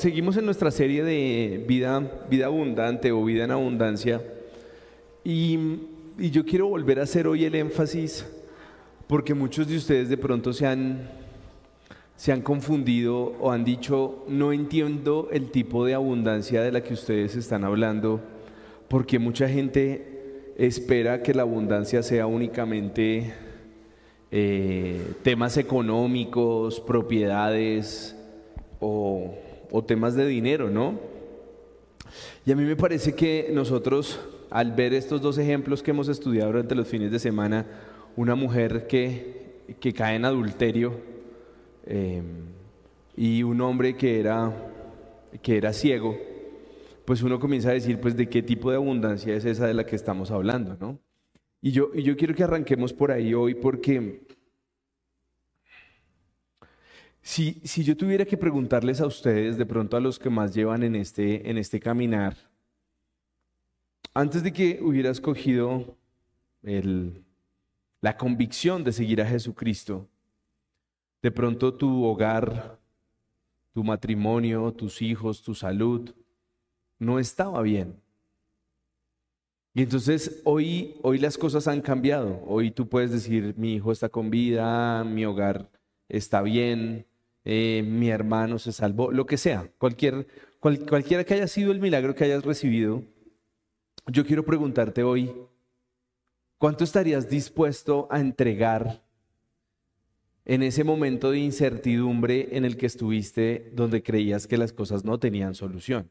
seguimos en nuestra serie de vida, vida abundante o vida en abundancia. Y, yo quiero volver a hacer hoy el énfasis porque muchos de ustedes de pronto se han, se han confundido o han dicho, no entiendo el tipo de abundancia de la que ustedes están hablando, porque mucha gente espera que la abundancia sea únicamente eh, temas económicos, propiedades o, o temas de dinero, ¿no? Y a mí me parece que nosotros, al ver estos dos ejemplos que hemos estudiado durante los fines de semana, una mujer que, que cae en adulterio eh, y un hombre que era, que era ciego, pues uno comienza a decir, pues de qué tipo de abundancia es esa de la que estamos hablando, ¿no? Y yo, y yo quiero que arranquemos por ahí hoy porque si, si yo tuviera que preguntarles a ustedes, de pronto a los que más llevan en este, en este caminar, antes de que hubiera escogido el, la convicción de seguir a Jesucristo, de pronto tu hogar, tu matrimonio, tus hijos, tu salud, no estaba bien. Y entonces hoy, hoy las cosas han cambiado. Hoy tú puedes decir, mi hijo está con vida, mi hogar está bien, eh, mi hermano se salvó, lo que sea, cualquier, cualquiera que haya sido el milagro que hayas recibido, yo quiero preguntarte hoy, ¿Cuánto estarías dispuesto a entregar en ese momento de incertidumbre en el que estuviste donde creías que las cosas no tenían solución?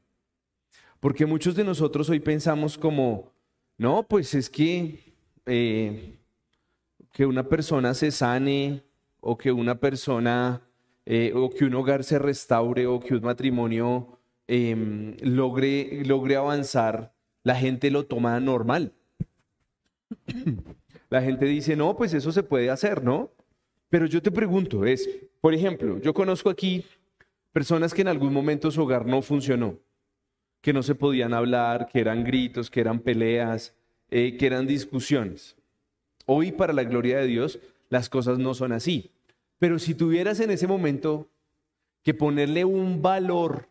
Porque muchos de nosotros hoy pensamos como, no, pues es que eh, que una persona se sane o que una persona eh, o que un hogar se restaure o que un matrimonio em, logre, logre avanzar, la gente lo toma normal. La gente dice, no, pues eso se puede hacer, ¿no? Pero yo te pregunto, es, por ejemplo, yo conozco aquí personas que en algún momento su hogar no funcionó, que no se podían hablar, que eran gritos, que eran peleas, eh, que eran discusiones. Hoy, para la gloria de Dios, las cosas no son así. Pero si tuvieras en ese momento que ponerle un valor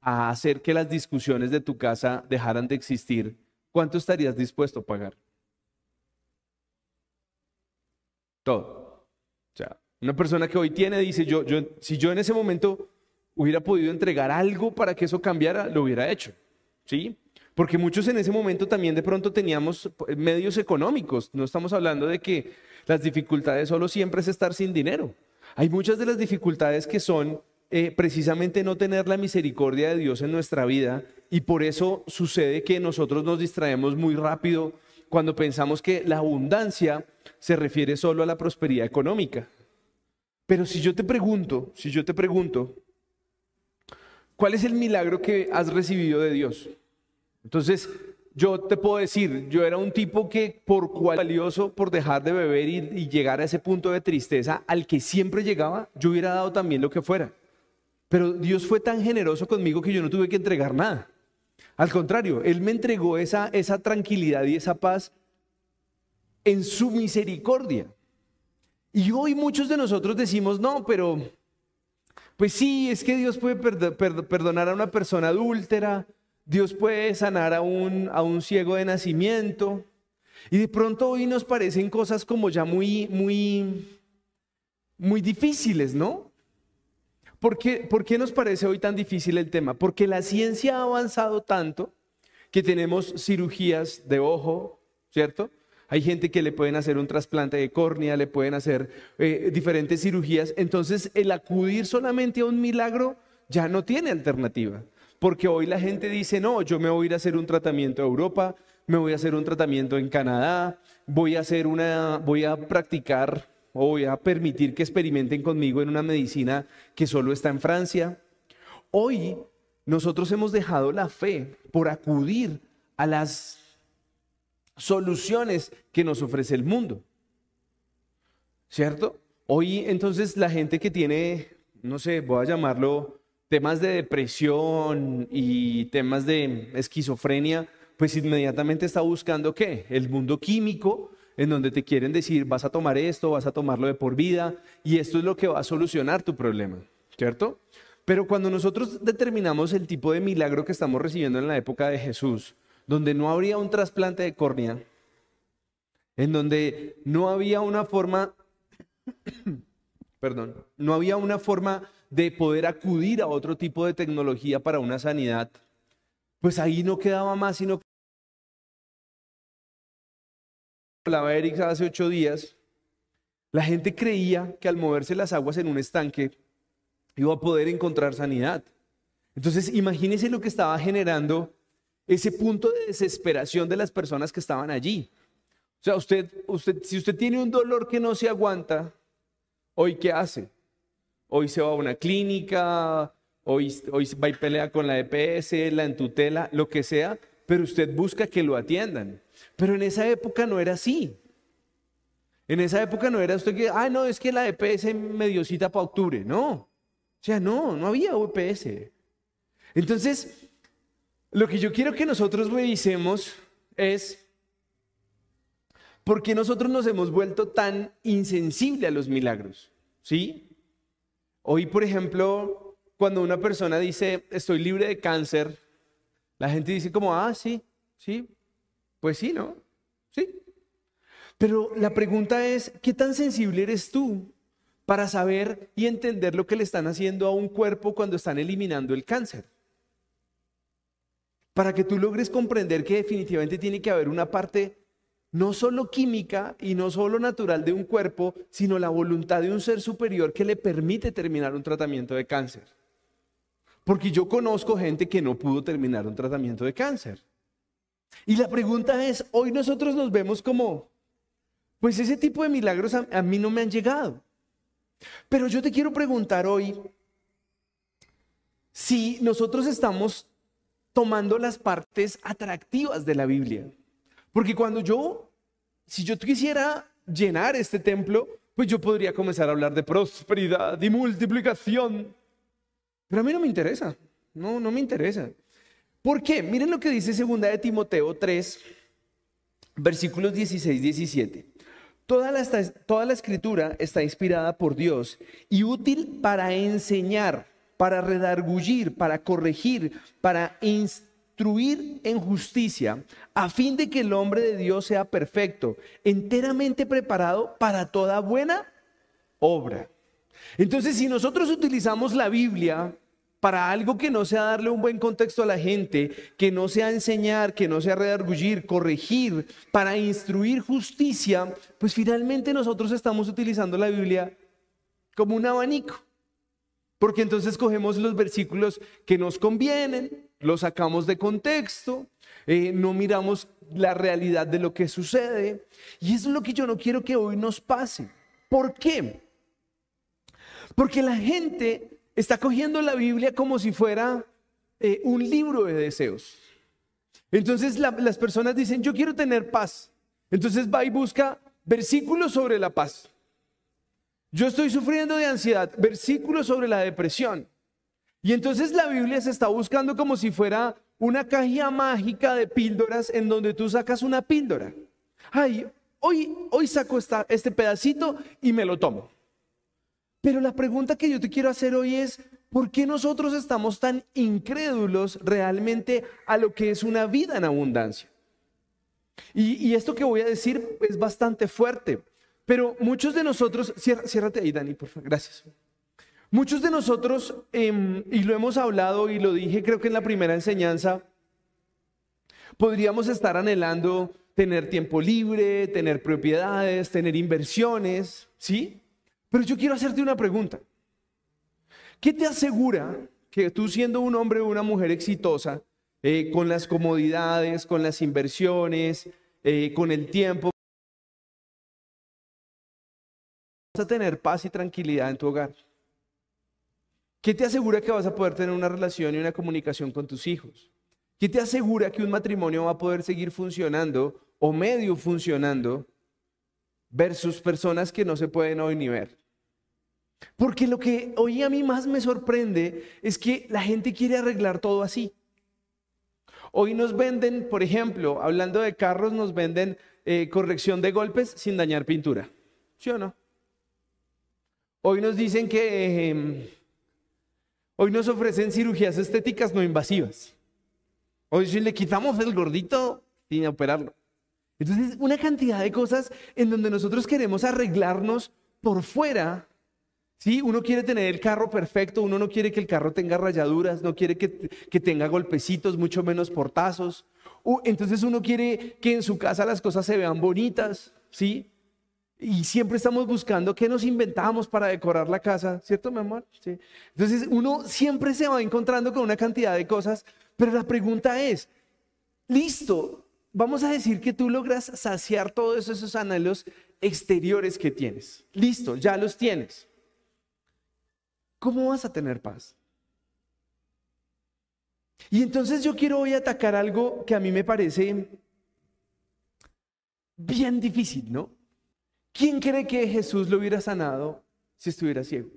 a hacer que las discusiones de tu casa dejaran de existir, ¿cuánto estarías dispuesto a pagar? Todo. O sea, una persona que hoy tiene dice, yo, yo, si yo en ese momento hubiera podido entregar algo para que eso cambiara, lo hubiera hecho. ¿Sí? Porque muchos en ese momento también de pronto teníamos medios económicos. No estamos hablando de que las dificultades solo siempre es estar sin dinero. Hay muchas de las dificultades que son eh, precisamente no tener la misericordia de Dios en nuestra vida y por eso sucede que nosotros nos distraemos muy rápido cuando pensamos que la abundancia se refiere solo a la prosperidad económica. Pero si yo te pregunto, si yo te pregunto, ¿cuál es el milagro que has recibido de Dios? Entonces, yo te puedo decir, yo era un tipo que por cual valioso por dejar de beber y, y, llegar a ese punto de tristeza al que siempre llegaba, yo hubiera dado también lo que fuera. Pero Dios fue tan generoso conmigo que yo no tuve que entregar nada. Al contrario, Él me entregó esa, esa tranquilidad y esa paz en su misericordia. Y hoy muchos de nosotros decimos, no, pero pues sí, es que Dios puede perdonar a una persona adúltera, Dios puede sanar a un, a un ciego de nacimiento. Y de pronto hoy nos parecen cosas como ya muy, muy, muy difíciles, ¿no? ¿Por qué, ¿Por qué nos parece hoy tan difícil el tema? Porque la ciencia ha avanzado tanto que tenemos cirugías de ojo, ¿cierto? Hay gente que le pueden hacer un trasplante de córnea, le pueden hacer eh, diferentes cirugías. Entonces, el acudir solamente a un milagro ya no tiene alternativa. Porque hoy la gente dice, no, yo me voy a ir a hacer un tratamiento a Europa, me voy a hacer un tratamiento en Canadá, voy a hacer una, voy a practicar o voy a permitir que experimenten conmigo en una medicina que solo está en Francia. Hoy nosotros hemos dejado la fe por acudir a las soluciones que nos ofrece el mundo. ¿Cierto? Hoy entonces la gente que tiene, no sé, voy a llamarlo temas de depresión y temas de esquizofrenia, pues inmediatamente está buscando qué? El mundo químico, en donde te quieren decir, vas a tomar esto, vas a tomarlo de por vida, y esto es lo que va a solucionar tu problema, ¿cierto? Pero cuando nosotros determinamos el tipo de milagro que estamos recibiendo en la época de Jesús, donde no habría un trasplante de córnea, en donde no había una forma, perdón, no había una forma de poder acudir a otro tipo de tecnología para una sanidad, pues ahí no quedaba más sino hablaba Eric hace ocho días, la gente creía que al moverse las aguas en un estanque iba a poder encontrar sanidad. Entonces, imagínense lo que estaba generando ese punto de desesperación de las personas que estaban allí. O sea, usted, usted, si usted tiene un dolor que no se aguanta, ¿hoy qué hace? Hoy se va a una clínica, hoy, hoy va y pelea con la EPS, la entutela, lo que sea, pero usted busca que lo atiendan. Pero en esa época no era así. En esa época no era usted que, ah, no, es que la EPS me cita para octubre. No. O sea, no, no había EPS. Entonces, lo que yo quiero que nosotros revisemos es por qué nosotros nos hemos vuelto tan insensibles a los milagros. ¿Sí? Hoy, por ejemplo, cuando una persona dice, estoy libre de cáncer, la gente dice como, ah, sí, sí, pues sí, ¿no? Sí. Pero la pregunta es, ¿qué tan sensible eres tú para saber y entender lo que le están haciendo a un cuerpo cuando están eliminando el cáncer? Para que tú logres comprender que definitivamente tiene que haber una parte no solo química y no solo natural de un cuerpo, sino la voluntad de un ser superior que le permite terminar un tratamiento de cáncer. Porque yo conozco gente que no pudo terminar un tratamiento de cáncer. Y la pregunta es, hoy nosotros nos vemos como, pues ese tipo de milagros a, mí no me han llegado. Pero yo te quiero preguntar hoy si nosotros estamos tomando las partes atractivas de la Biblia. Porque cuando yo, si yo quisiera llenar este templo, pues yo podría comenzar a hablar de prosperidad y multiplicación. Pero a mí no me interesa. No, no me interesa. ¿Por qué? Miren lo que dice segunda de Timoteo 3, versículos 16, 17. Toda la, toda la escritura está inspirada por Dios y útil para enseñar, para redargullir, para corregir, para instruir en justicia, a fin de que el hombre de Dios sea perfecto, enteramente preparado para toda buena obra. Entonces, si nosotros utilizamos la Biblia para algo que no sea darle un buen contexto a la gente, que no sea enseñar, que no sea redargullir, corregir, para instruir justicia, pues finalmente nosotros estamos utilizando la Biblia como un abanico. Porque entonces cogemos los versículos que nos convienen, los sacamos de contexto, eh, no miramos la realidad de lo que sucede. Y eso es lo que yo no quiero que hoy nos pase. ¿Por qué? Porque la gente está cogiendo la Biblia como si fuera eh, un libro de deseos. Entonces las personas dicen, yo quiero tener paz. Entonces va y busca versículos sobre la paz. Yo estoy sufriendo de ansiedad, versículos sobre la depresión. Y entonces la Biblia se está buscando como si fuera una caja mágica de píldoras en donde tú sacas una píldora. Ay, hoy, hoy saco esta, este pedacito y me lo tomo. Pero la pregunta que yo te quiero hacer hoy es, ¿por qué nosotros estamos tan incrédulos realmente a lo que es una vida en abundancia? Y, esto que voy a decir es bastante fuerte, pero muchos de nosotros, ciérrate ahí Dani, por favor, gracias. Muchos de nosotros, em, y lo hemos hablado y lo dije creo que en la primera enseñanza, podríamos estar anhelando tener tiempo libre, tener propiedades, tener inversiones, ¿sí? Pero yo quiero hacerte una pregunta. ¿Qué te asegura que tú siendo un hombre o una mujer exitosa, eh, con las comodidades, con las inversiones, eh, con el tiempo, vas a tener paz y tranquilidad en tu hogar? ¿Qué te asegura que vas a poder tener una relación y una comunicación con tus hijos? ¿Qué te asegura que un matrimonio va a poder seguir funcionando o medio funcionando versus personas que no se pueden hoy ni ver? Porque lo que hoy a mí más me sorprende es que la gente quiere arreglar todo así. Hoy nos venden, por ejemplo, hablando de carros, nos venden eh, corrección de golpes sin dañar pintura. ¿Sí o no? Hoy nos dicen que, em, Hoy nos ofrecen cirugías estéticas no invasivas. Hoy si le quitamos el gordito sin operarlo. Entonces, una cantidad de cosas en donde nosotros queremos arreglarnos por fuera. ¿sí? Uno quiere tener el carro perfecto, uno no quiere que el carro tenga rayaduras, no quiere que, que tenga golpecitos, mucho menos portazos. Entonces uno quiere que en su casa las cosas se vean bonitas, ¿sí? Y siempre estamos buscando qué nos inventamos para decorar la casa, ¿cierto, mi amor? Sí. Entonces uno siempre se va encontrando con una cantidad de cosas, pero la pregunta es, listo, vamos a decir que tú logras saciar todos esos anhelos exteriores que tienes. Listo, ya los tienes. ¿Cómo vas a tener paz? Y entonces yo quiero hoy atacar algo que a mí me parece bien difícil, ¿no? ¿Quién cree que Jesús lo hubiera sanado si estuviera ciego?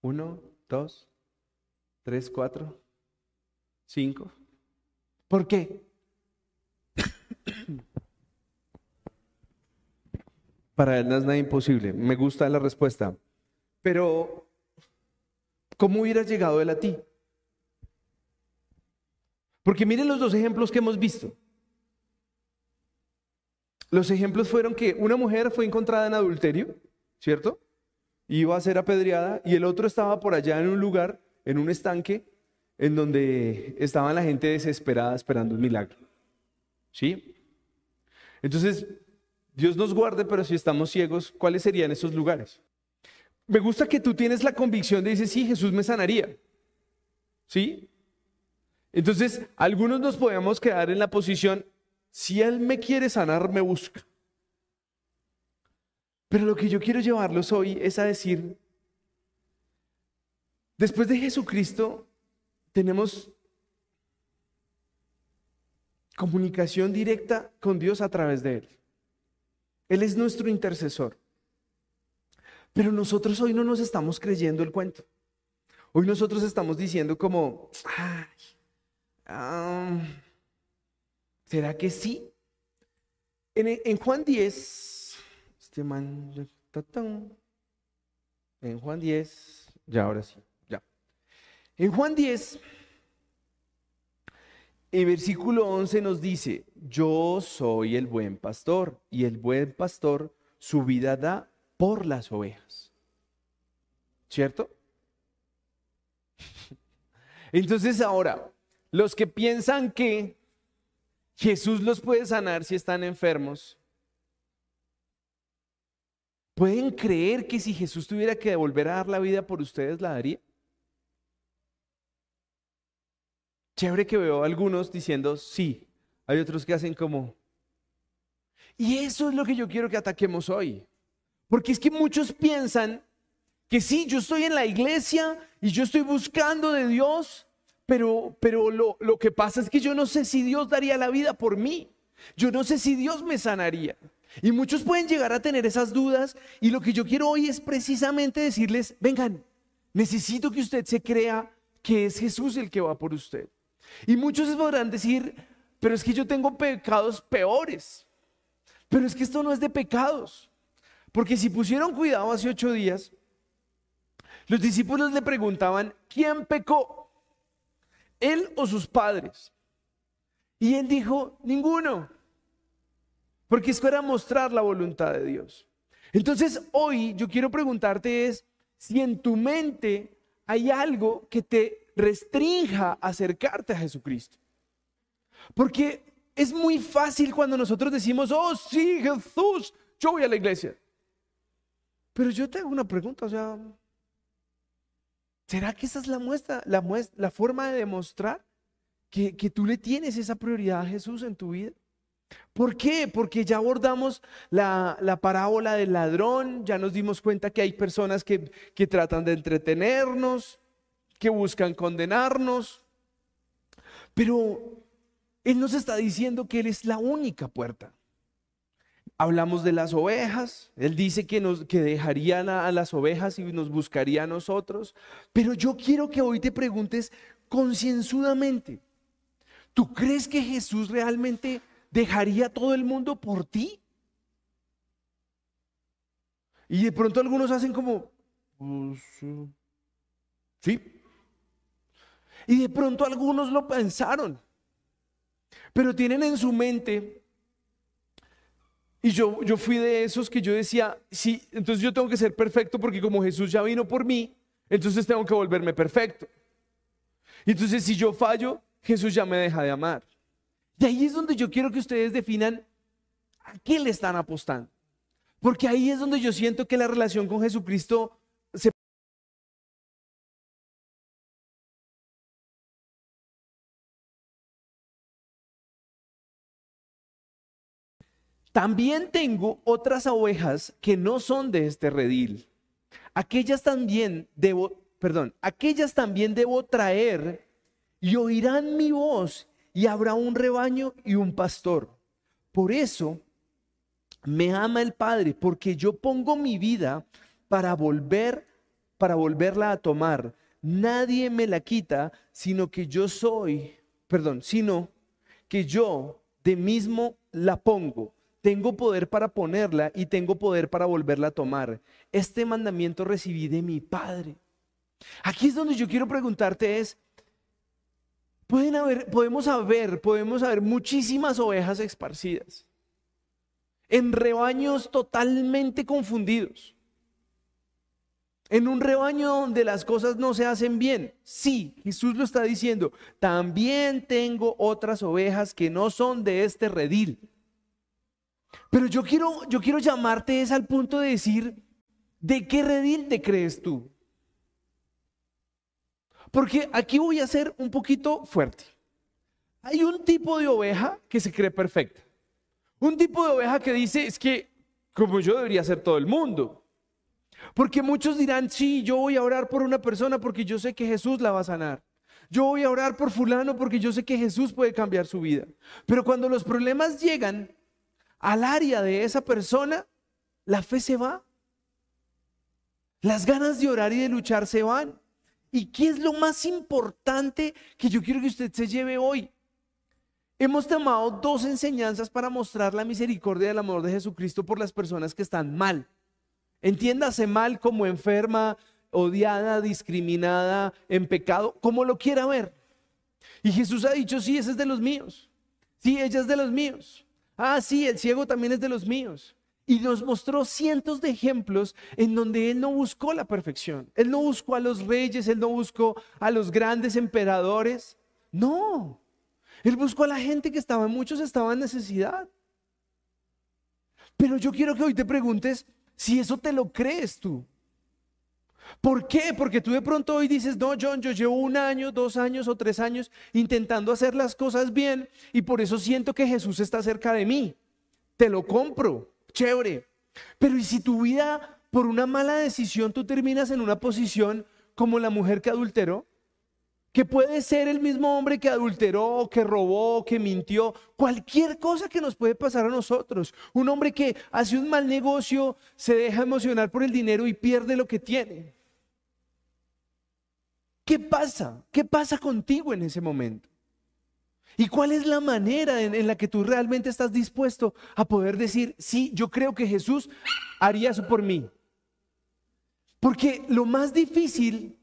Uno, dos, tres, cuatro, cinco. ¿Por qué? Para él no es nada imposible. Me gusta la respuesta. Pero, ¿cómo hubiera llegado él a ti? Porque miren los dos ejemplos que hemos visto. Los ejemplos fueron que una mujer fue encontrada en adulterio, ¿cierto? Iba a ser apedreada y el otro estaba por allá en un lugar, en un estanque, en donde estaba la gente desesperada esperando un milagro. ¿Sí? Entonces, Dios nos guarde, pero si estamos ciegos, ¿cuáles serían esos lugares? Me gusta que tú tienes la convicción de decir, sí, Jesús me sanaría. ¿Sí? Entonces, algunos nos podemos quedar en la posición, si Él me quiere sanar, me busca. Pero lo que yo quiero llevarlos hoy es a decir, después de Jesucristo tenemos comunicación directa con Dios a través de Él. Él es nuestro intercesor. Pero nosotros hoy no nos estamos creyendo el cuento. Hoy nosotros estamos diciendo como, ay, ¿Será que sí? En, Juan 10, este man, en Juan 10, ya ahora sí, ya. En Juan 10, el versículo 11 nos dice, yo soy el buen pastor y el buen pastor su vida da por las ovejas. ¿Cierto? Entonces ahora, los que piensan que Jesús los puede sanar si están enfermos. ¿Pueden creer que si Jesús tuviera que volver a dar la vida por ustedes, la daría? Chévere que veo a algunos diciendo sí, hay otros que hacen como... Y eso es lo que yo quiero que ataquemos hoy. Porque es que muchos piensan que sí, yo estoy en la iglesia y yo estoy buscando de Dios, pero, pero lo, lo que pasa es que yo no sé si Dios daría la vida por mí. Yo no sé si Dios me sanaría. Y muchos pueden llegar a tener esas dudas y lo que yo quiero hoy es precisamente decirles, vengan, necesito que usted se crea que es Jesús el que va por usted. Y muchos podrán decir, pero es que yo tengo pecados peores. Pero es que esto no es de pecados. Porque si pusieron cuidado hace ocho días, los discípulos le preguntaban, ¿quién pecó? Él o sus padres. Y él dijo, ninguno. Porque esto era mostrar la voluntad de Dios. Entonces hoy yo quiero preguntarte es si en tu mente hay algo que te restrinja acercarte a Jesucristo. Porque es muy fácil cuando nosotros decimos, oh sí, Jesús, yo voy a la iglesia. Pero yo te hago una pregunta, o sea, ¿Será que esa es la muestra, la, la forma de demostrar que, tú le tienes esa prioridad a Jesús en tu vida? ¿Por qué? Porque ya abordamos la, parábola del ladrón, ya nos dimos cuenta que hay personas que tratan de entretenernos, que buscan condenarnos, pero Él nos está diciendo que Él es la única puerta. Hablamos de las ovejas, Él dice que, nos, que dejarían a, las ovejas y nos buscaría a nosotros, pero yo quiero que hoy te preguntes concienzudamente, ¿tú crees que Jesús realmente dejaría a todo el mundo por ti? Y de pronto algunos hacen como, pues, sí. Y de pronto algunos lo pensaron, pero tienen en su mente, y yo, yo fui de esos que yo decía, sí, entonces yo tengo que ser perfecto porque como Jesús ya vino por mí, entonces tengo que volverme perfecto. Y entonces si yo fallo, Jesús ya me deja de amar. Y ahí es donde yo quiero que ustedes definan a qué le están apostando. Porque ahí es donde yo siento que la relación con Jesucristo También tengo otras ovejas que no son de este redil. Aquellas también debo, perdón, aquellas también debo traer y oirán mi voz y habrá un rebaño y un pastor. Por eso me ama el Padre, porque yo pongo mi vida para volver, para volverla a tomar. Nadie me la quita, sino que yo soy, perdón, sino que yo de mismo la pongo. Tengo poder para ponerla y tengo poder para volverla a tomar. Este mandamiento recibí de mi Padre. Aquí es donde yo quiero preguntarte es, pueden podemos haber, podemos haber muchísimas ovejas esparcidas en rebaños totalmente confundidos. En un rebaño donde las cosas no se hacen bien. Sí, Jesús lo está diciendo. También tengo otras ovejas que no son de este redil. Pero yo quiero, yo quiero llamarte es al punto de decir, ¿de qué redil te crees tú? Porque aquí voy a ser un poquito fuerte. Hay un tipo de oveja que se cree perfecta. Un tipo de oveja que dice, es que como yo debería ser todo el mundo. Porque muchos dirán, sí, yo voy a orar por una persona porque yo sé que Jesús la va a sanar. Yo voy a orar por fulano porque yo sé que Jesús puede cambiar su vida. Pero cuando los problemas llegan al área de esa persona, la fe se va. Las ganas de orar y de luchar se van. ¿Y qué es lo más importante que yo quiero que usted se lleve hoy? Hemos tomado dos enseñanzas para mostrar la misericordia y el amor de Jesucristo por las personas que están mal. Entiéndase mal como enferma, odiada, discriminada, en pecado, como lo quiera ver. Y Jesús ha dicho, sí, ese es de los míos. Sí, ella es de los míos. Ah, sí, el ciego también es de los míos. Y nos mostró cientos de ejemplos en donde Él no buscó la perfección. Él no buscó a los reyes, Él no buscó a los grandes emperadores. No, él buscó a la gente que estaba, muchos estaban en necesidad. Pero yo quiero que hoy te preguntes si eso te lo crees tú. ¿Por qué? Porque tú de pronto hoy dices, no, John, yo llevo un año, dos años o tres años intentando hacer las cosas bien y por eso siento que Jesús está cerca de mí. Te lo compro, chévere. Pero ¿y si tu vida, por una mala decisión, tú terminas en una posición como la mujer que adulteró? que puede ser el mismo hombre que adulteró, que robó, que mintió, cualquier cosa que nos puede pasar a nosotros. Un hombre que hace un mal negocio, se deja emocionar por el dinero y pierde lo que tiene. ¿Qué pasa? ¿Qué pasa contigo en ese momento? ¿Y cuál es la manera en, la que tú realmente estás dispuesto a poder decir, sí, yo creo que Jesús haría eso por mí? Porque lo más difícil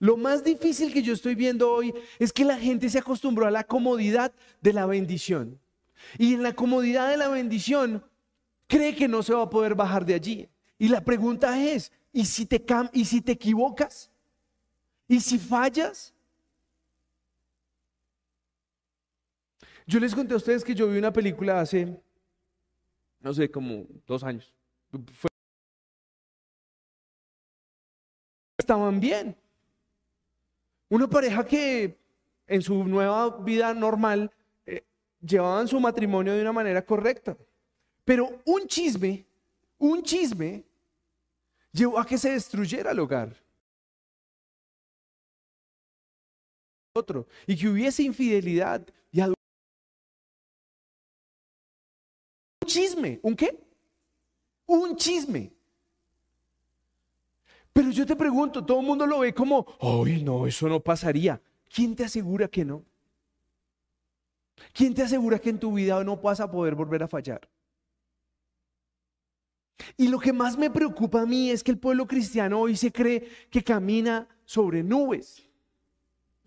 lo más difícil que yo estoy viendo hoy es que la gente se acostumbró a la comodidad de la bendición. Y en la comodidad de la bendición cree que no se va a poder bajar de allí. Y la pregunta es, ¿y si te, y si te equivocas? ¿Y si fallas? Yo les conté a ustedes que yo vi una película hace, no sé, como dos años. Estaban bien. Una pareja que en su nueva vida normal eh, llevaban su matrimonio de una manera correcta. Pero un chisme, un chisme, llevó a que se destruyera el hogar. Otro, y que hubiese infidelidad y Un chisme, ¿un qué? Un chisme. Pero yo te pregunto, todo el mundo lo ve como, ay, no, eso no pasaría. ¿Quién te asegura que no? ¿Quién te asegura que en tu vida no vas a poder volver a fallar? Y lo que más me preocupa a mí es que el pueblo cristiano hoy se cree que camina sobre nubes.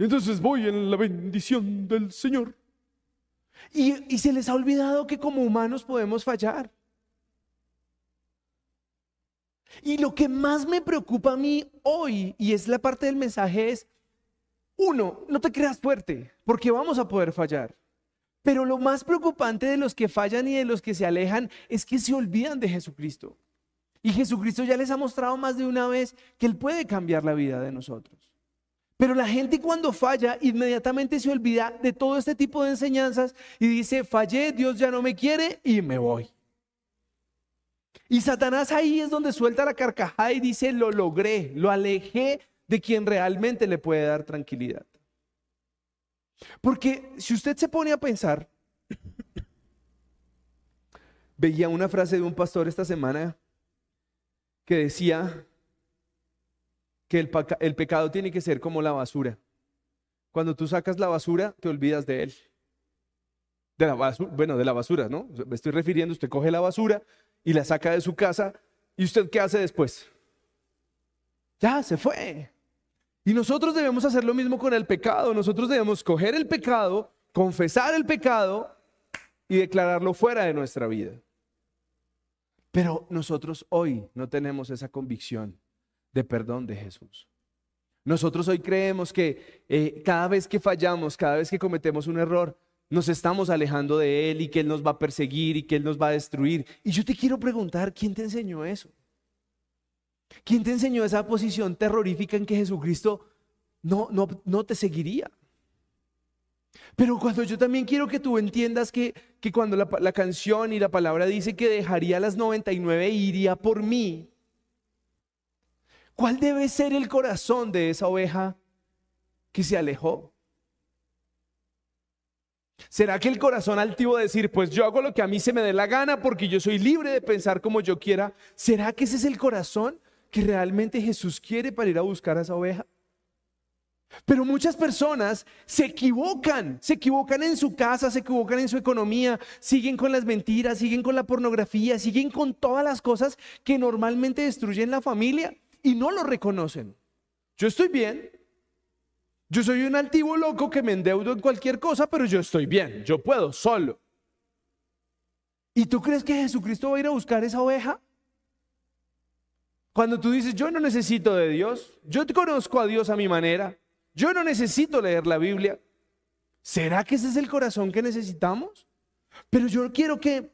Entonces voy en la bendición del Señor. Y, y se les ha olvidado que como humanos podemos fallar. Y lo que más me preocupa a mí hoy, y es la parte del mensaje, es, uno, no te creas fuerte, porque vamos a poder fallar. Pero lo más preocupante de los que fallan y de los que se alejan es que se olvidan de Jesucristo. Y Jesucristo ya les ha mostrado más de una vez que Él puede cambiar la vida de nosotros. Pero la gente cuando falla inmediatamente se olvida de todo este tipo de enseñanzas y dice, fallé, Dios ya no me quiere y me voy. Y Satanás ahí es donde suelta la carcajada y dice, lo logré, lo alejé de quien realmente le puede dar tranquilidad. Porque si usted se pone a pensar, veía una frase de un pastor esta semana que decía que el, pecado tiene que ser como la basura. Cuando tú sacas la basura, te olvidas de él. De la basura, bueno, de la basura, ¿no? Me estoy refiriendo, usted coge la basura y la saca de su casa y usted qué hace después? Ya, se fue. Y nosotros debemos hacer lo mismo con el pecado. Nosotros debemos coger el pecado, confesar el pecado y declararlo fuera de nuestra vida. Pero nosotros hoy no tenemos esa convicción de perdón de Jesús. Nosotros hoy creemos que eh, cada vez que fallamos, cada vez que cometemos un error, nos estamos alejando de Él y que Él nos va a perseguir y que Él nos va a destruir. Y yo te quiero preguntar, ¿quién te enseñó eso? ¿Quién te enseñó esa posición terrorífica en que Jesucristo no, no, no te seguiría? Pero cuando yo también quiero que tú entiendas que, que cuando la, la, canción y la palabra dice que dejaría las 99 e iría por mí, ¿cuál debe ser el corazón de esa oveja que se alejó? ¿Será que el corazón altivo de decir, pues yo hago lo que a mí se me dé la gana porque yo soy libre de pensar como yo quiera? ¿Será que ese es el corazón que realmente Jesús quiere para ir a buscar a esa oveja? Pero muchas personas se equivocan, se equivocan en su casa, se equivocan en su economía, siguen con las mentiras, siguen con la pornografía, siguen con todas las cosas que normalmente destruyen la familia y no lo reconocen. Yo estoy bien, yo soy un altivo loco que me endeudo en cualquier cosa, pero yo estoy bien, yo puedo solo. ¿Y tú crees que Jesucristo va a ir a buscar esa oveja? Cuando tú dices, yo no necesito de Dios, yo te conozco a Dios a mi manera, yo no necesito leer la Biblia, ¿será que ese es el corazón que necesitamos? Pero yo quiero que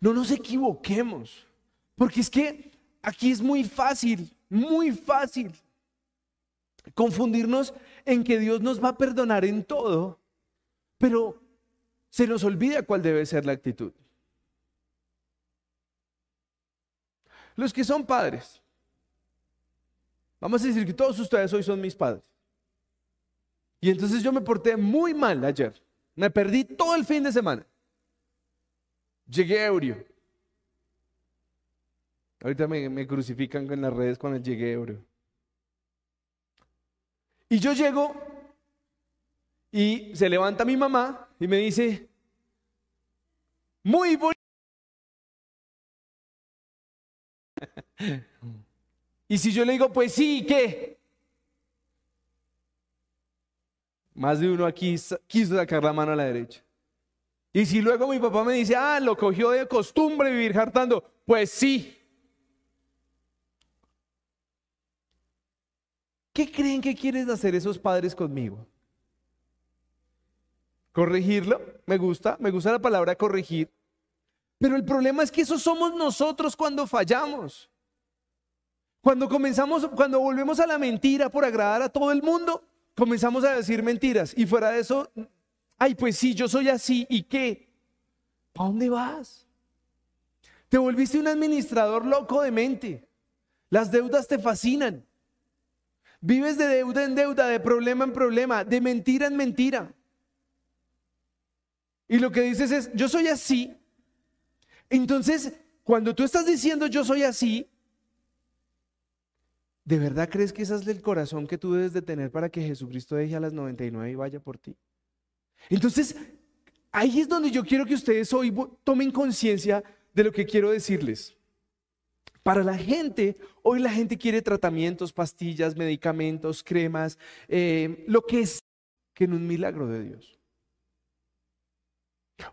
no nos equivoquemos, porque es que aquí es muy fácil, muy fácil confundirnos en que Dios nos va a perdonar en todo, pero se nos olvida cuál debe ser la actitud. Los que son padres. Vamos a decir que todos ustedes hoy son mis padres. Y entonces yo me porté muy mal ayer. Me perdí todo el fin de semana. Llegué a Eurio. Ahorita me, crucifican en las redes cuando llegué Eurio. Y yo llego y se levanta mi mamá y me dice, muy bonito. y si yo le digo, pues sí, ¿qué? Más de uno aquí quiso sacar la mano a la derecha. Y si luego mi papá me dice, ah, lo cogió de costumbre vivir hartando, pues sí. ¿Qué creen que quieren hacer esos padres conmigo? ¿Corregirlo? Me gusta, me gusta la palabra corregir. Pero el problema es que eso somos nosotros cuando fallamos. Cuando comenzamos, cuando volvemos a la mentira por agradar a todo el mundo, comenzamos a decir mentiras. Y fuera de eso, ay, pues sí, yo soy así. ¿Y qué? ¿A dónde vas? Te volviste un administrador loco de mente. Las deudas te fascinan. Vives de deuda en deuda, de problema en problema, de mentira en mentira. Y lo que dices es, yo soy así. Entonces, cuando tú estás diciendo yo soy así, ¿De verdad crees que esa es el corazón que tú debes de tener para que Jesucristo deje a las 99 y vaya por ti? Entonces, ahí es donde yo quiero que ustedes hoy tomen conciencia de lo que quiero decirles. Para la gente, hoy la gente quiere tratamientos, pastillas, medicamentos, cremas, eh, lo que es que en un milagro de Dios.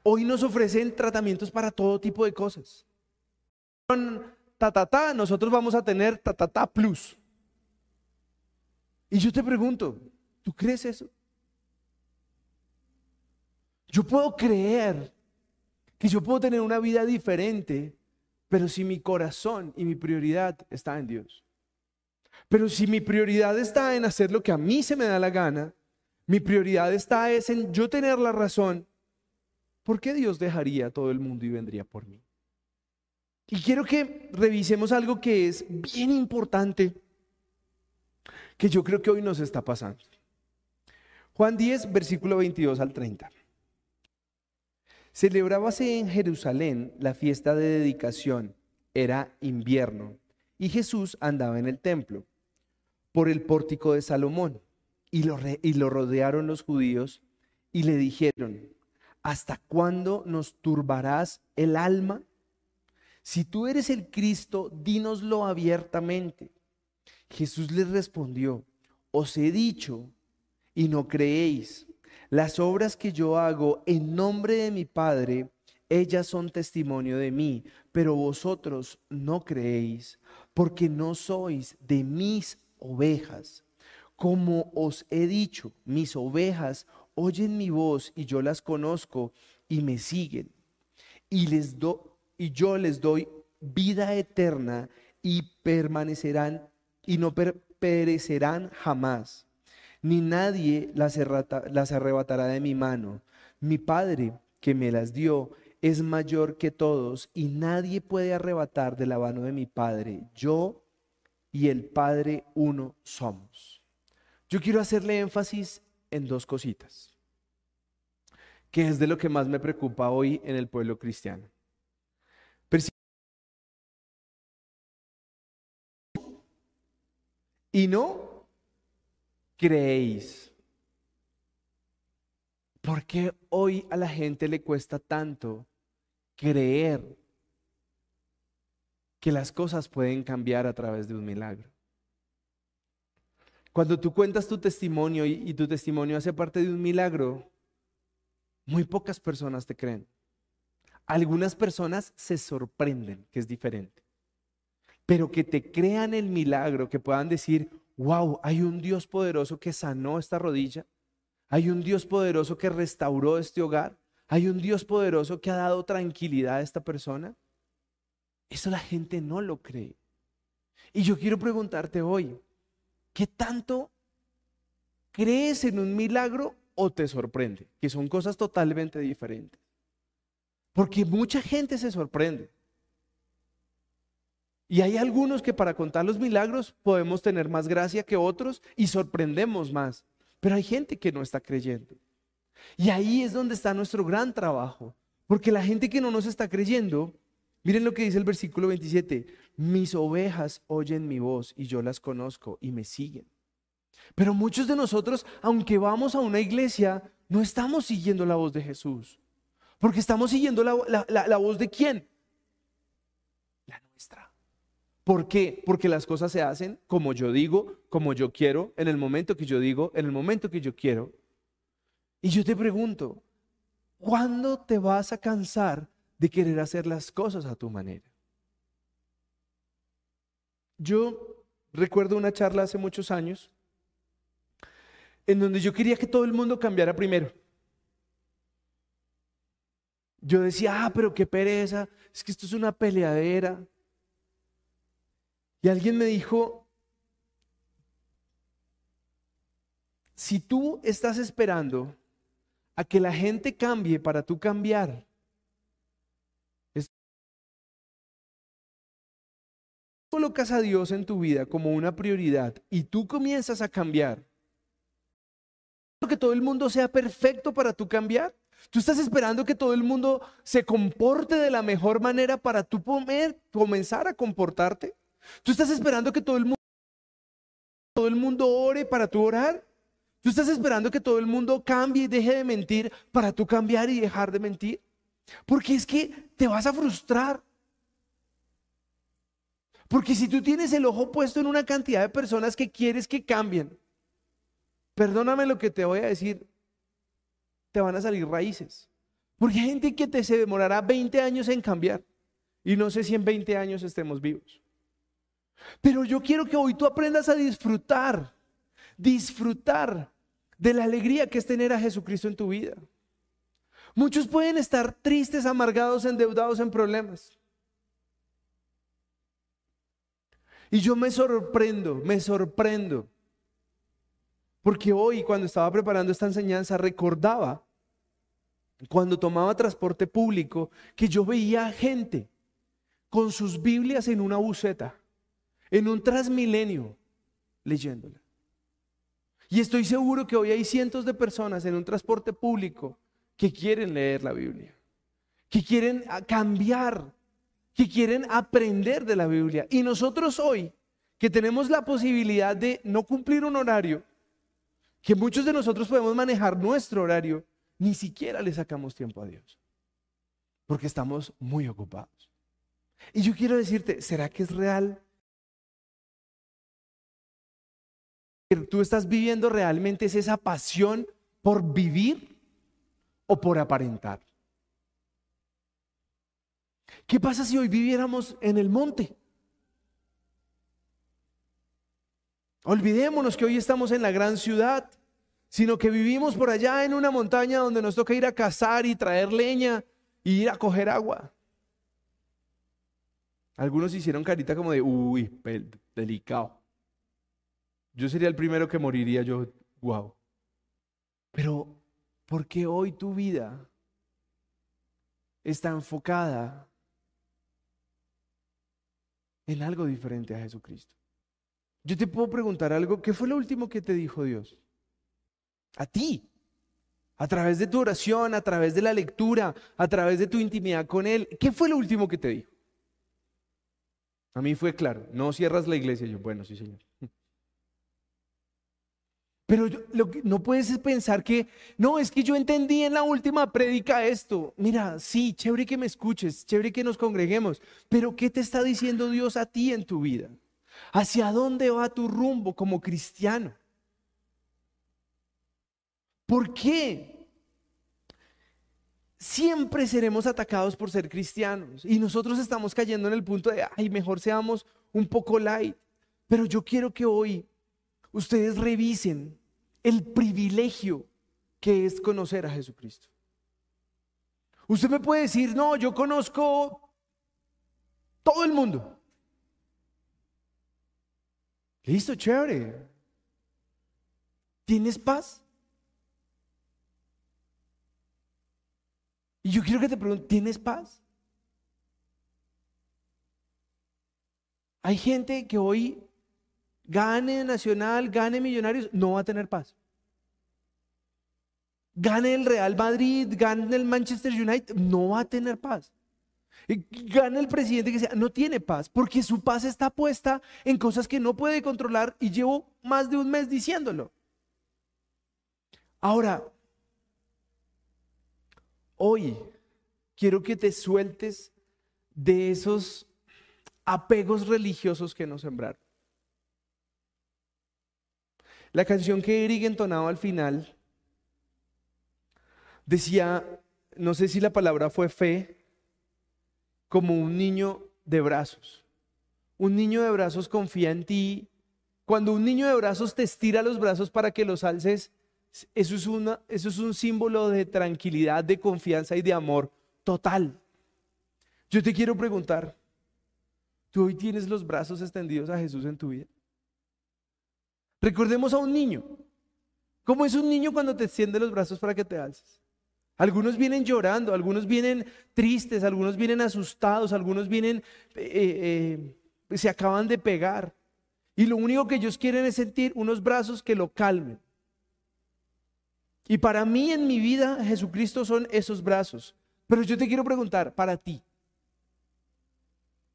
Hoy nos ofrecen tratamientos para todo tipo de cosas. Con ta, nosotros vamos a tener ta, plus. Y yo te pregunto, ¿tú crees eso? Yo puedo creer que yo puedo tener una vida diferente, pero si mi corazón y mi prioridad está en Dios. Pero si mi prioridad está en hacer lo que a mí se me da la gana, mi prioridad está es en yo tener la razón, ¿por qué Dios dejaría a todo el mundo y vendría por mí? Y quiero que revisemos algo que es bien importante, que yo creo que hoy nos está pasando. Juan 10, versículo 22 al 30. Celebrábase en Jerusalén la fiesta de dedicación. Era invierno y Jesús andaba en el templo por el pórtico de Salomón y lo, y lo rodearon los judíos y le dijeron, ¿hasta cuándo nos turbarás el alma? Si tú eres el Cristo, dínoslo abiertamente. Jesús les respondió, os he dicho y no creéis. Las obras que yo hago en nombre de mi Padre, ellas son testimonio de mí, pero vosotros no creéis, porque no sois de mis ovejas. Como os he dicho, mis ovejas oyen mi voz y yo las conozco y me siguen. Y les doy y yo les doy vida eterna y permanecerán y no perecerán jamás. Ni nadie las, las arrebatará de mi mano. Mi Padre que me las dio es mayor que todos y nadie puede arrebatar de la mano de mi Padre. Yo y el Padre uno somos. Yo quiero hacerle énfasis en dos cositas, que es de lo que más me preocupa hoy en el pueblo cristiano. y no creéis. ¿Por qué hoy a la gente le cuesta tanto creer que las cosas pueden cambiar a través de un milagro? Cuando tú cuentas tu testimonio y, tu testimonio hace parte de un milagro, muy pocas personas te creen. Algunas personas se sorprenden, que es diferente pero que te crean el milagro, que puedan decir, wow, hay un Dios poderoso que sanó esta rodilla, hay un Dios poderoso que restauró este hogar, hay un Dios poderoso que ha dado tranquilidad a esta persona. Eso la gente no lo cree. Y yo quiero preguntarte hoy, ¿qué tanto crees en un milagro o te sorprende? Que son cosas totalmente diferentes. Porque mucha gente se sorprende. Y hay algunos que para contar los milagros podemos tener más gracia que otros y sorprendemos más. Pero hay gente que no está creyendo. Y ahí es donde está nuestro gran trabajo. Porque la gente que no nos está creyendo, miren lo que dice el versículo 27, mis ovejas oyen mi voz y yo las conozco y me siguen. Pero muchos de nosotros, aunque vamos a una iglesia, no estamos siguiendo la voz de Jesús. Porque estamos siguiendo la, la voz de quién? ¿Por qué? Porque las cosas se hacen como yo digo, como yo quiero, en el momento que yo digo, en el momento que yo quiero. Y yo te pregunto, ¿cuándo te vas a cansar de querer hacer las cosas a tu manera? Yo recuerdo una charla hace muchos años en donde yo quería que todo el mundo cambiara primero. Yo decía, ah, pero qué pereza, es que esto es una peleadera, y alguien me dijo, si tú estás esperando a que la gente cambie para tú cambiar, colocas a Dios en tu vida como una prioridad y tú comienzas a cambiar, que todo el mundo sea perfecto para tú cambiar. Tú estás esperando que todo el mundo se comporte de la mejor manera para tú comenzar a comportarte. ¿Tú estás esperando que todo el mundo, todo el mundo ore para tú orar? ¿Tú estás esperando que todo el mundo cambie y deje de mentir para tú cambiar y dejar de mentir? Porque es que te vas a frustrar. Porque si tú tienes el ojo puesto en una cantidad de personas que quieres que cambien, perdóname lo que te voy a decir, te van a salir raíces. Porque hay gente que te se demorará 20 años en cambiar. Y no sé si en 20 años estemos vivos. Pero yo quiero que hoy tú aprendas a disfrutar, disfrutar de la alegría que es tener a Jesucristo en tu vida. Muchos pueden estar tristes, amargados, endeudados en problemas. Y yo me sorprendo, me sorprendo. Porque hoy cuando estaba preparando esta enseñanza recordaba cuando tomaba transporte público que yo veía gente con sus Biblias en una buceta, en un transmilenio, leyéndola. Y estoy seguro que hoy hay cientos de personas en un transporte público que quieren leer la Biblia, que quieren cambiar, que quieren aprender de la Biblia. Y nosotros hoy, que tenemos la posibilidad de no cumplir un horario, que muchos de nosotros podemos manejar nuestro horario, ni siquiera le sacamos tiempo a Dios, porque estamos muy ocupados. Y yo quiero decirte, ¿será que es real? ¿Tú estás viviendo realmente es esa pasión por vivir o por aparentar? ¿Qué pasa si hoy viviéramos en el monte? Olvidémonos que hoy estamos en la gran ciudad sino que vivimos por allá en una montaña donde nos toca ir a cazar y traer leña y ir a coger agua. Algunos hicieron carita como de, uy, delicado. Yo sería el primero que moriría, yo, wow. Pero, ¿por qué hoy tu vida está enfocada en algo diferente a Jesucristo? Yo te puedo preguntar algo, ¿qué fue lo último que te dijo Dios? A ti. A través de tu oración, a través de la lectura, a través de tu intimidad con Él. ¿Qué fue lo último que te dijo? A mí fue claro, no cierras la iglesia. Yo, bueno, sí, Señor. Pero lo que, no puedes pensar que, no, es que yo entendí en la última prédica esto. Mira, sí, chévere que me escuches, chévere que nos congreguemos, pero ¿qué te está diciendo Dios a ti en tu vida? ¿Hacia dónde va tu rumbo como cristiano? ¿Por qué? Siempre seremos atacados por ser cristianos y nosotros estamos cayendo en el punto de, ay, mejor seamos un poco light. Pero yo quiero que hoy ustedes revisen el privilegio que es conocer a Jesucristo. Usted me puede decir, no, yo conozco todo el mundo. Listo, chévere. ¿Tienes paz? Y yo quiero que te pregunte, ¿tienes paz? Hay gente que hoy gane Nacional, gane Millonarios, no va a tener paz. Gane el Real Madrid, gane el Manchester United, no va a tener paz. Gane el presidente que sea, no tiene paz, porque su paz está puesta en cosas que no puede controlar y llevo más de un mes diciéndolo. Ahora, Hoy quiero que te sueltes de esos apegos religiosos que nos sembraron. La canción que Eric entonaba al final decía, no sé si la palabra fue fe, como un niño de brazos. Un niño de brazos confía en ti. Cuando un niño de brazos te estira los brazos para que los alces, eso es, una, eso es un símbolo de tranquilidad, de confianza y de amor total. Yo te quiero preguntar, ¿tú hoy tienes los brazos extendidos a Jesús en tu vida? Recordemos a un niño. ¿Cómo es un niño cuando te extiende los brazos para que te alces? Algunos vienen llorando, algunos vienen tristes, algunos vienen asustados, algunos vienen, eh, eh, se acaban de pegar. Y lo único que ellos quieren es sentir unos brazos que lo calmen. Y para mí en mi vida Jesucristo son esos brazos. Pero yo te quiero preguntar, para ti,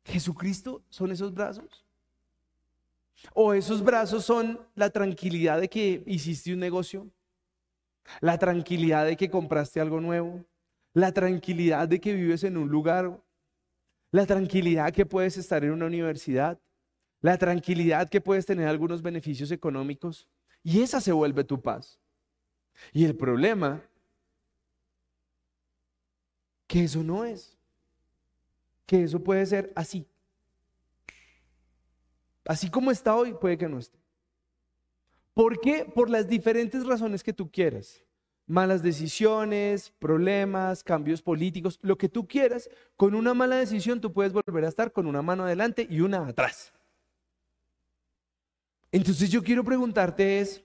¿Jesucristo son esos brazos? ¿O esos brazos son la tranquilidad de que hiciste un negocio? ¿La tranquilidad de que compraste algo nuevo? ¿La tranquilidad de que vives en un lugar? la tranquilidad que puedes estar en una universidad, la tranquilidad que puedes tener algunos beneficios económicos, y esa se vuelve tu paz. Y el problema, que eso no es, que eso puede ser así. Así como está hoy, puede que no esté. ¿Por qué? Por las diferentes razones que tú quieras. Malas decisiones, problemas, cambios políticos, lo que tú quieras. Con una mala decisión tú puedes volver a estar con una mano adelante y una atrás. Entonces yo quiero preguntarte es,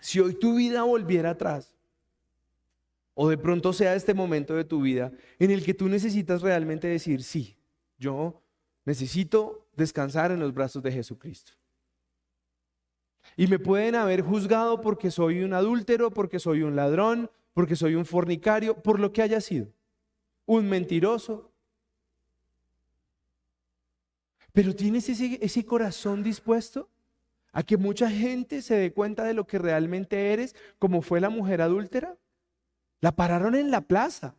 si hoy tu vida volviera atrás, o de pronto sea este momento de tu vida en el que tú necesitas realmente decir, sí, yo necesito descansar en los brazos de Jesucristo. Y me pueden haber juzgado porque soy un adúltero, porque soy un ladrón, porque soy un fornicario, por lo que haya sido. Un mentiroso. Pero tienes ese, ese corazón dispuesto a que mucha gente se dé cuenta de lo que realmente eres, como fue la mujer adúltera. La pararon en la plaza.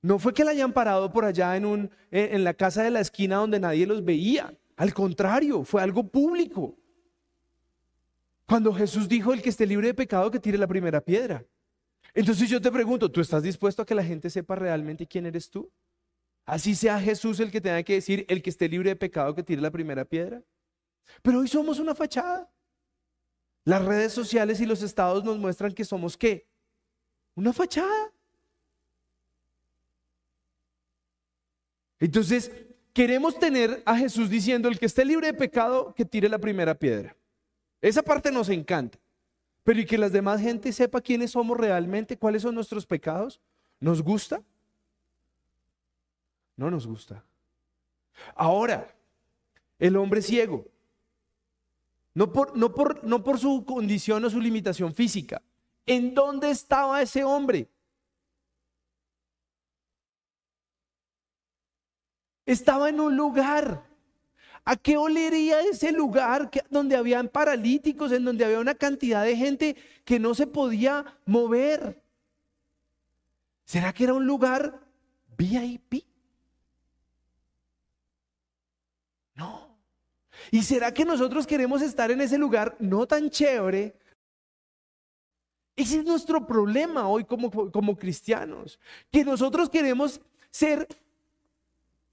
No fue que la hayan parado por allá en, un, en la casa de la esquina donde nadie los veía. Al contrario, fue algo público. Cuando Jesús dijo, el que esté libre de pecado, que tire la primera piedra. Entonces yo te pregunto, ¿tú estás dispuesto a que la gente sepa realmente quién eres tú? Así sea Jesús el que tenga que decir, el que esté libre de pecado, que tire la primera piedra. Pero hoy somos una fachada. Las redes sociales y los estados nos muestran que somos qué? Una fachada. Entonces, queremos tener a Jesús diciendo, el que esté libre de pecado, que tire la primera piedra. Esa parte nos encanta. Pero y que las demás gente sepa quiénes somos realmente, cuáles son nuestros pecados, ¿nos gusta? No nos gusta. Ahora, el hombre ciego, no por, no por, no por su condición o su limitación física, ¿en dónde estaba ese hombre? Estaba en un lugar ¿A qué olería ese lugar donde habían paralíticos, en donde había una cantidad de gente que no se podía mover? ¿Será que era un lugar VIP? No. ¿Y será que nosotros queremos estar en ese lugar no tan chévere? Ese es nuestro problema hoy como, como cristianos, que nosotros queremos ser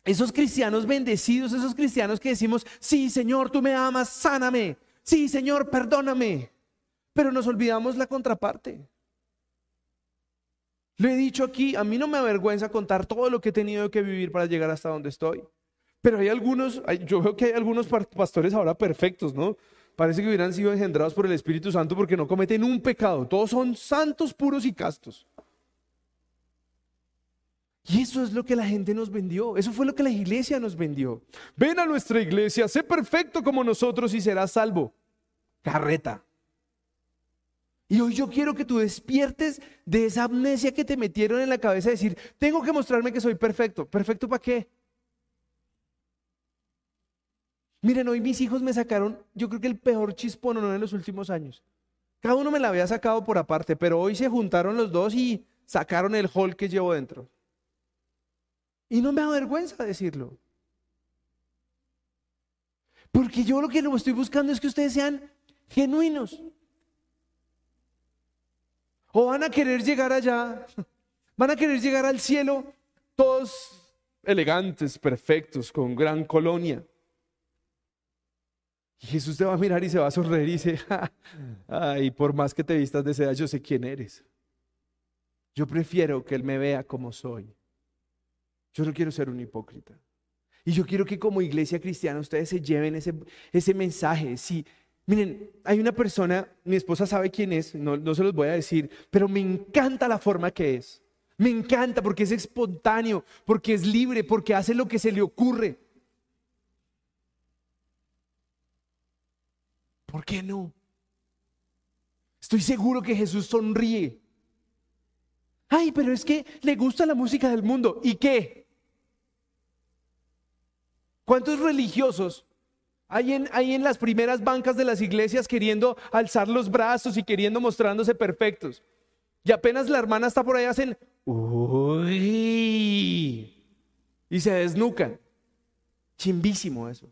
esos cristianos bendecidos, esos cristianos que decimos, sí, Señor, tú me amas, sáname. Sí, Señor, perdóname. Pero nos olvidamos la contraparte. Lo he dicho aquí, a mí no me avergüenza contar todo lo que he tenido que vivir para llegar hasta donde estoy. Pero hay algunos, yo veo que hay algunos pastores ahora perfectos, ¿no? Parece que hubieran sido engendrados por el Espíritu Santo porque no cometen un pecado. Todos son santos, puros y castos. Y eso es lo que la gente nos vendió. Eso fue lo que la iglesia nos vendió. Ven a nuestra iglesia, sé perfecto como nosotros y serás salvo. Carreta. Y hoy yo quiero que tú despiertes de esa amnesia que te metieron en la cabeza de decir, tengo que mostrarme que soy perfecto. ¿Perfecto para qué? Miren, hoy mis hijos me sacaron, yo creo que el peor chispón en los últimos años. Cada uno me la había sacado por aparte, pero hoy se juntaron los dos y sacaron el hall que llevo dentro. Y no me avergüenza decirlo. Porque yo lo que estoy buscando es que ustedes sean genuinos. O van a querer llegar allá, van a querer llegar al cielo todos elegantes, perfectos, con gran colonia. Y Jesús te va a mirar y se va a sonreír y dice, ay, por más que te vistas de seda, yo sé quién eres. Yo prefiero que Él me vea como soy. Yo no quiero ser un hipócrita. Y yo quiero que como iglesia cristiana ustedes se lleven ese, ese mensaje. Sí, miren, hay una persona, mi esposa sabe quién es, no, no se los voy a decir, pero me encanta la forma que es. Me encanta porque es espontáneo, porque es libre, porque hace lo que se le ocurre. ¿Por qué no? Estoy seguro que Jesús sonríe. Ay, pero es que le gusta la música del mundo. ¿Y qué? ¿Cuántos religiosos hay en, hay en las primeras bancas de las iglesias queriendo alzar los brazos y queriendo mostrándose perfectos? Y apenas la hermana está por ahí, hacen, uy. y se desnucan. Chimbísimo eso.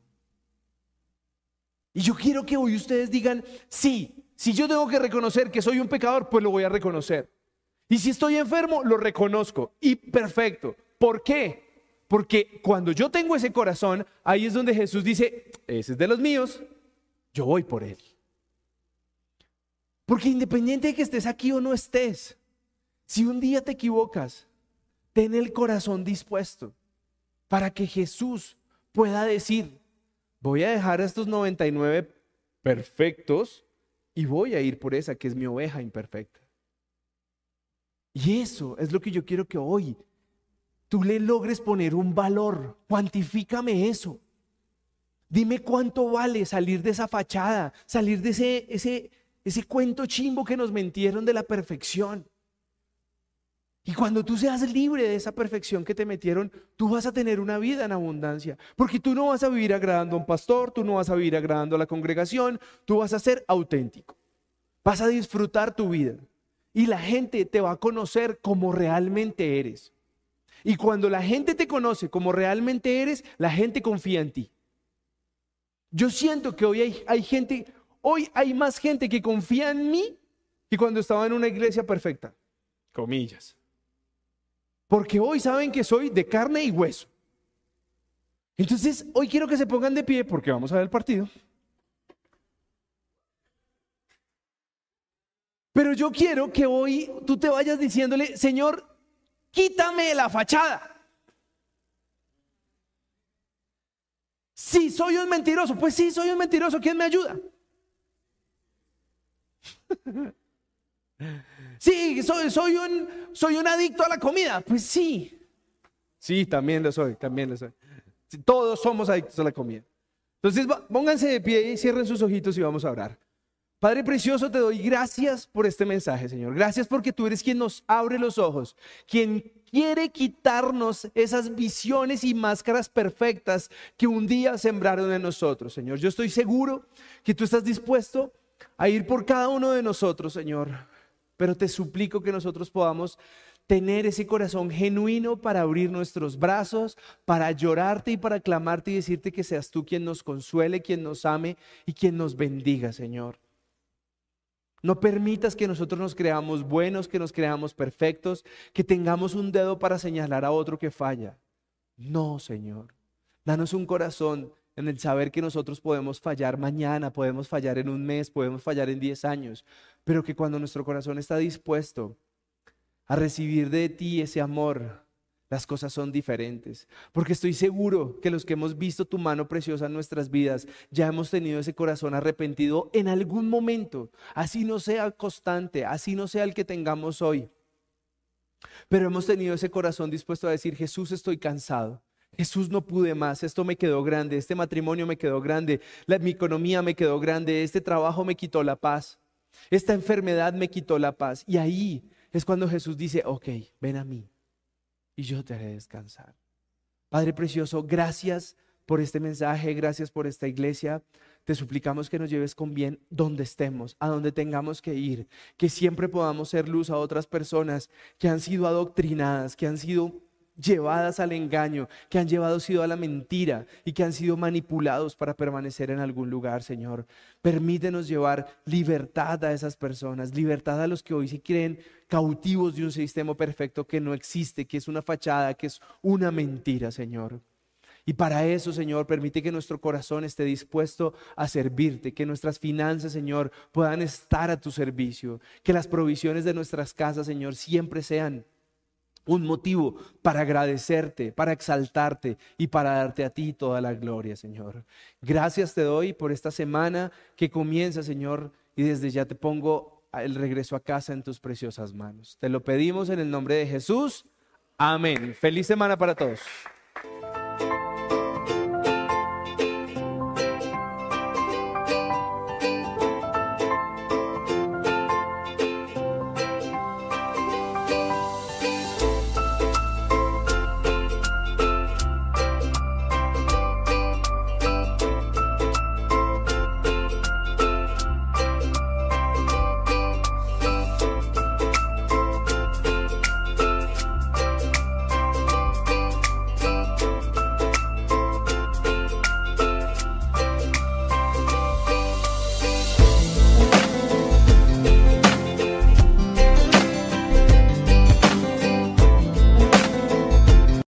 Y yo quiero que hoy ustedes digan, sí, si yo tengo que reconocer que soy un pecador, pues lo voy a reconocer. Y si estoy enfermo, lo reconozco. Y perfecto. ¿Por qué? Porque cuando yo tengo ese corazón, ahí es donde Jesús dice, ese es de los míos, yo voy por él. Porque independiente de que estés aquí o no estés, si un día te equivocas, ten el corazón dispuesto para que Jesús pueda decir, voy a dejar a estos 99 perfectos y voy a ir por esa que es mi oveja imperfecta. Y eso es lo que yo quiero que hoy tú le logres poner un valor. Cuantifícame eso. Dime cuánto vale salir de esa fachada, salir de ese, ese, ese cuento chimbo que nos mentieron de la perfección. Y cuando tú seas libre de esa perfección que te metieron, tú vas a tener una vida en abundancia. Porque tú no vas a vivir agradando a un pastor, tú no vas a vivir agradando a la congregación, tú vas a ser auténtico. Vas a disfrutar tu vida. Y la gente te va a conocer como realmente eres. Y cuando la gente te conoce como realmente eres, la gente confía en ti. Yo siento que hoy hay, hay gente, hoy hay más gente que confía en mí que cuando estaba en una iglesia perfecta. Comillas. Porque hoy saben que soy de carne y hueso. Entonces, hoy quiero que se pongan de pie porque vamos a ver el partido. Pero yo quiero que hoy tú te vayas diciéndole, Señor, quítame la fachada. Si soy un mentiroso, pues sí, soy un mentiroso, ¿quién me ayuda? Sí, soy, un, soy un adicto a la comida. Pues sí. Sí, también lo soy, también lo soy. Todos somos adictos a la comida. Entonces, pónganse de pie y cierren sus ojitos y vamos a orar. Padre precioso, te doy gracias por este mensaje, Señor. Gracias porque tú eres quien nos abre los ojos, quien quiere quitarnos esas visiones y máscaras perfectas que un día sembraron en nosotros, Señor. Yo estoy seguro que tú estás dispuesto a ir por cada uno de nosotros, Señor. Pero te suplico que nosotros podamos tener ese corazón genuino para abrir nuestros brazos, para llorarte y para clamarte y decirte que seas tú quien nos consuele, quien nos ame y quien nos bendiga, Señor. No permitas que nosotros nos creamos buenos, que nos creamos perfectos, que tengamos un dedo para señalar a otro que falla. No, Señor. Danos un corazón en el saber que nosotros podemos fallar mañana, podemos fallar en un mes, podemos fallar en diez años, pero que cuando nuestro corazón está dispuesto a recibir de ti ese amor, las cosas son diferentes. Porque estoy seguro que los que hemos visto tu mano preciosa en nuestras vidas, ya hemos tenido ese corazón arrepentido en algún momento, así no sea constante, así no sea el que tengamos hoy. Pero hemos tenido ese corazón dispuesto a decir, Jesús, estoy cansado. Jesús, no pude más, esto me quedó grande, este matrimonio me quedó grande, mi economía me quedó grande, este trabajo me quitó la paz, esta enfermedad me quitó la paz. Y ahí es cuando Jesús dice, ok, ven a mí y yo te haré descansar. Padre precioso, gracias por este mensaje, gracias por esta iglesia. Te suplicamos que nos lleves con bien donde estemos, a donde tengamos que ir, que siempre podamos ser luz a otras personas que han sido adoctrinadas, que han sido llevadas al engaño, que han llevado sido a la mentira y que han sido manipulados para permanecer en algún lugar, Señor. Permítenos llevar libertad a esas personas, libertad a los que hoy se creen cautivos de un sistema perfecto que no existe, que es una fachada, que es una mentira, Señor. Y para eso, Señor, permite que nuestro corazón esté dispuesto a servirte, que nuestras finanzas, Señor, puedan estar a tu servicio, que las provisiones de nuestras casas, Señor, siempre sean un motivo para agradecerte, para exaltarte y para darte a ti toda la gloria, Señor. Gracias te doy por esta semana que comienza, Señor, y desde ya te pongo el regreso a casa en tus preciosas manos. Te lo pedimos en el nombre de Jesús. Amén. Feliz semana para todos.